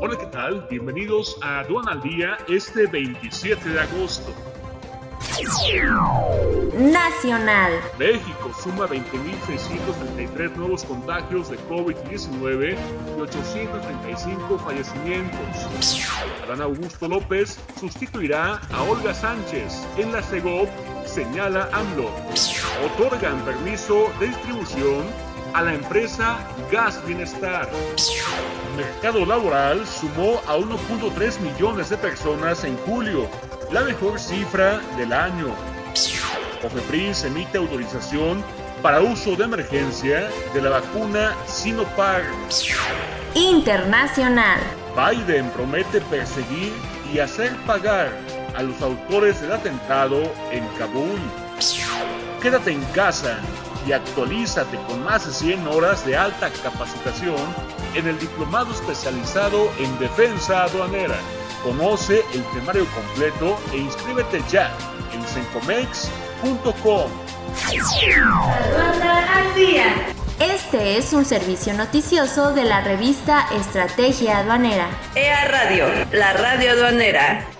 Hola, ¿qué tal? Bienvenidos a Aduana al Día este 27 de agosto. Nacional. México suma 20.633 nuevos contagios de COVID-19 y 835 fallecimientos. Adán Augusto López sustituirá a Olga Sánchez en la CEGOP, señala AMLO. Otorgan permiso de distribución a la empresa Gas Bienestar. Mercado laboral sumó a 1.3 millones de personas en julio, la mejor cifra del año. COFEPRIS emite autorización para uso de emergencia de la vacuna Sinopharm. Internacional. Biden promete perseguir y hacer pagar a los autores del atentado en Kabul. Quédate en casa y actualízate con más de 100 horas de alta capacitación en el diplomado especializado en defensa aduanera. Conoce el temario completo e inscríbete ya en sencomex.com. Este es un servicio noticioso de la revista Estrategia Aduanera. EA Radio, la radio aduanera.